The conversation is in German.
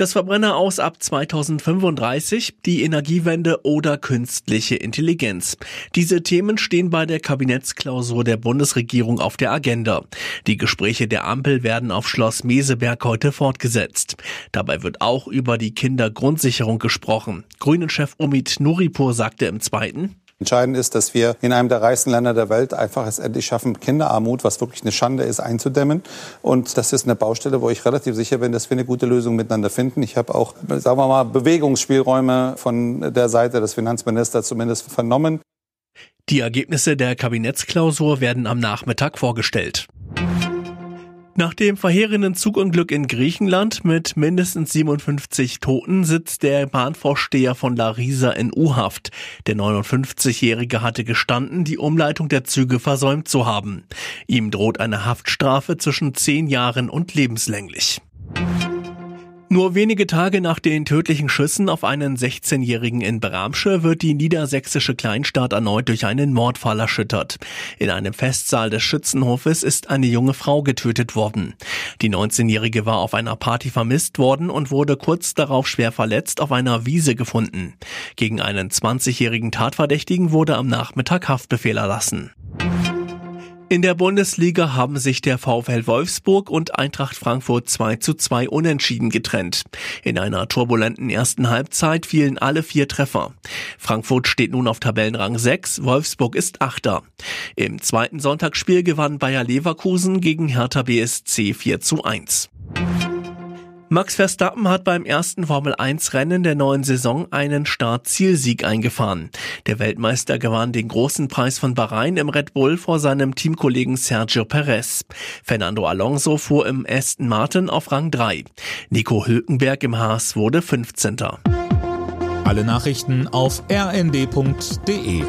Das Verbrenner aus ab 2035, die Energiewende oder künstliche Intelligenz. Diese Themen stehen bei der Kabinettsklausur der Bundesregierung auf der Agenda. Die Gespräche der Ampel werden auf Schloss Meseberg heute fortgesetzt. Dabei wird auch über die Kindergrundsicherung gesprochen. Grünen-Chef Omid Nuripur sagte im zweiten, Entscheidend ist, dass wir in einem der reichsten Länder der Welt einfach es endlich schaffen, Kinderarmut, was wirklich eine Schande ist, einzudämmen. Und das ist eine Baustelle, wo ich relativ sicher bin, dass wir eine gute Lösung miteinander finden. Ich habe auch, sagen wir mal, Bewegungsspielräume von der Seite des Finanzministers zumindest vernommen. Die Ergebnisse der Kabinettsklausur werden am Nachmittag vorgestellt. Nach dem verheerenden Zugunglück in Griechenland mit mindestens 57 Toten sitzt der Bahnvorsteher von Larisa in U-Haft. Der 59-Jährige hatte gestanden, die Umleitung der Züge versäumt zu haben. Ihm droht eine Haftstrafe zwischen zehn Jahren und lebenslänglich. Nur wenige Tage nach den tödlichen Schüssen auf einen 16-Jährigen in Bramsche wird die niedersächsische Kleinstadt erneut durch einen Mordfall erschüttert. In einem Festsaal des Schützenhofes ist eine junge Frau getötet worden. Die 19-Jährige war auf einer Party vermisst worden und wurde kurz darauf schwer verletzt auf einer Wiese gefunden. Gegen einen 20-jährigen Tatverdächtigen wurde am Nachmittag Haftbefehl erlassen. In der Bundesliga haben sich der VfL Wolfsburg und Eintracht Frankfurt 2 zu 2 unentschieden getrennt. In einer turbulenten ersten Halbzeit fielen alle vier Treffer. Frankfurt steht nun auf Tabellenrang 6, Wolfsburg ist Achter. Im zweiten Sonntagsspiel gewann Bayer Leverkusen gegen Hertha BSC 4 zu 1. Max Verstappen hat beim ersten Formel-1-Rennen der neuen Saison einen Start-Zielsieg eingefahren. Der Weltmeister gewann den großen Preis von Bahrain im Red Bull vor seinem Teamkollegen Sergio Perez. Fernando Alonso fuhr im Aston Martin auf Rang 3. Nico Hülkenberg im Haas wurde 15. Alle Nachrichten auf rnd.de